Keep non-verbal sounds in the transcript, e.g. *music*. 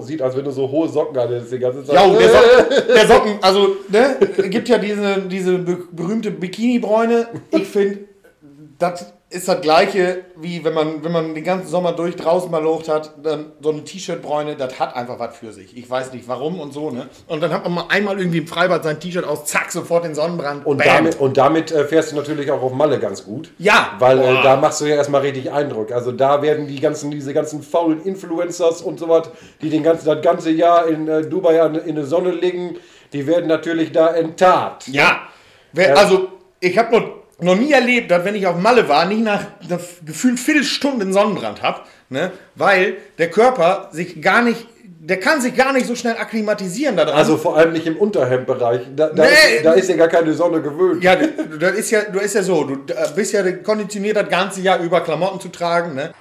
aussieht, als wenn du so hohe Socken hattest die ganze Zeit. Ja, der Socken, *laughs* der Socken also, ne, gibt ja diese, diese be- berühmte Bikini-Bräune. Ich finde, das ist das gleiche, wie wenn man, wenn man den ganzen Sommer durch draußen mal locht hat, dann so eine T-Shirt-Bräune, das hat einfach was für sich. Ich weiß nicht warum und so, ne? Und dann hat man mal einmal irgendwie im Freibad sein T-Shirt aus, zack, sofort den Sonnenbrand. Und Bam. damit, und damit äh, fährst du natürlich auch auf Malle ganz gut. Ja. Weil äh, da machst du ja erstmal richtig Eindruck. Also da werden die ganzen, diese ganzen faulen Influencers und so was, die den ganzen, das ganze Jahr in äh, Dubai in der Sonne liegen, die werden natürlich da enttarnt. Ja. Wer. Also, ich habe noch, noch nie erlebt, dass wenn ich auf Malle war, nicht nach einer gefühlt Viertelstunden Sonnenbrand habe, ne? weil der Körper sich gar nicht, der kann sich gar nicht so schnell akklimatisieren daran. Also vor allem nicht im Unterhemdbereich. Da, da, Nee. ist, da ist ja gar keine Sonne gewöhnt. ja, das ist ja, du ist ja so, du bist ja konditioniert, das ganze Jahr über Klamotten zu tragen, ne?